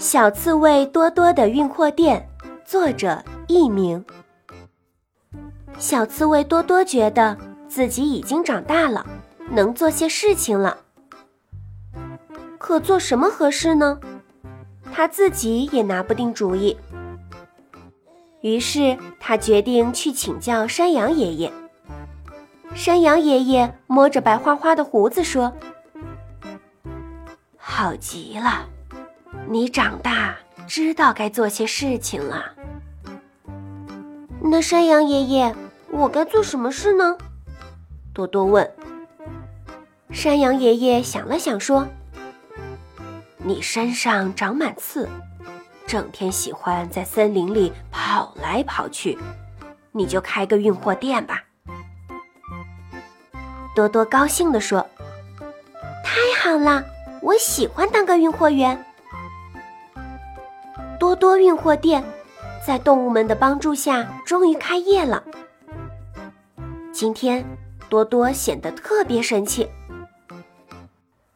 小刺猬多多的运货店，作者佚名。小刺猬多多觉得自己已经长大了，能做些事情了。可做什么合适呢？他自己也拿不定主意。于是他决定去请教山羊爷爷。山羊爷爷摸着白花花的胡子说：“好极了。”你长大，知道该做些事情了。那山羊爷爷，我该做什么事呢？多多问。山羊爷爷想了想说：“你身上长满刺，整天喜欢在森林里跑来跑去，你就开个运货店吧。”多多高兴地说：“太好了，我喜欢当个运货员。”多多运货店在动物们的帮助下终于开业了。今天多多显得特别神气。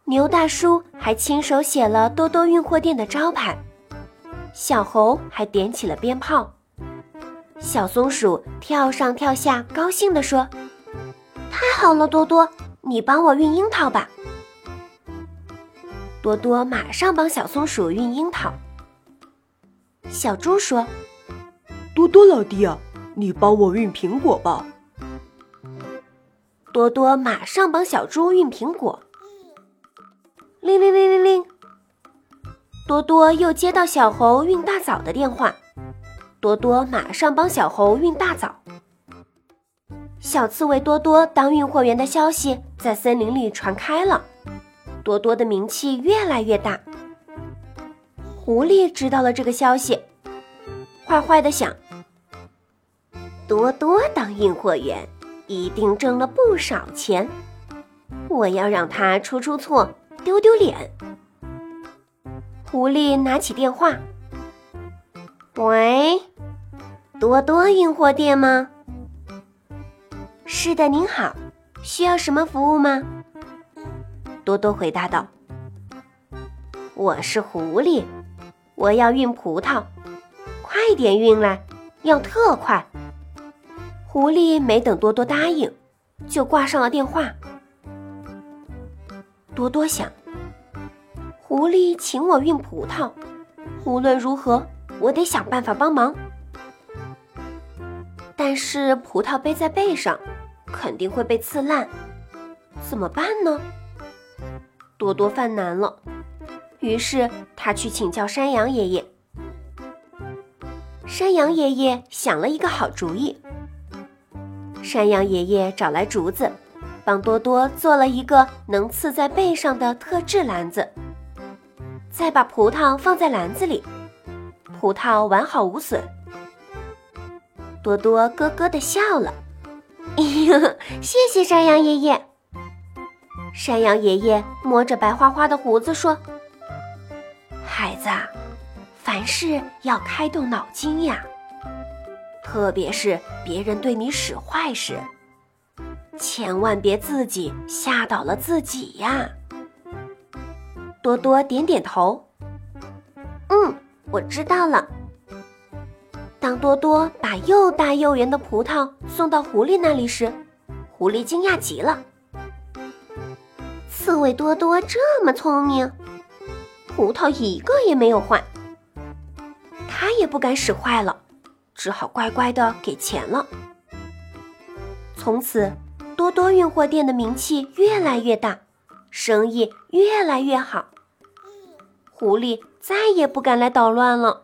牛大叔还亲手写了多多运货店的招牌，小猴还点起了鞭炮，小松鼠跳上跳下，高兴地说：“太好了，多多，你帮我运樱桃吧。”多多马上帮小松鼠运樱桃。小猪说：“多多老弟啊，你帮我运苹果吧。”多多马上帮小猪运苹果。铃铃铃铃铃，多多又接到小猴运大枣的电话，多多马上帮小猴运大枣。小刺猬多多当运货员的消息在森林里传开了，多多的名气越来越大。狐狸知道了这个消息，坏坏的想：多多当运货员，一定挣了不少钱。我要让他出出错，丢丢脸。狐狸拿起电话：“喂，多多运货店吗？是的，您好，需要什么服务吗？”多多回答道：“我是狐狸。”我要运葡萄，快点运来，要特快。狐狸没等多多答应，就挂上了电话。多多想，狐狸请我运葡萄，无论如何，我得想办法帮忙。但是葡萄背在背上，肯定会被刺烂，怎么办呢？多多犯难了。于是他去请教山羊爷爷。山羊爷爷想了一个好主意。山羊爷爷找来竹子，帮多多做了一个能刺在背上的特制篮子，再把葡萄放在篮子里，葡萄完好无损。多多咯咯的笑了，谢谢山羊爷爷。山羊爷爷摸着白花花的胡子说。孩子，凡事要开动脑筋呀，特别是别人对你使坏时，千万别自己吓倒了自己呀。多多点点头，嗯，我知道了。当多多把又大又圆的葡萄送到狐狸那里时，狐狸惊讶极了。刺猬多多这么聪明。葡萄一个也没有坏，也不敢使坏了，只好乖乖的给钱了。从此，多多运货店的名气越来越大，生意越来越好，狐狸再也不敢来捣乱了。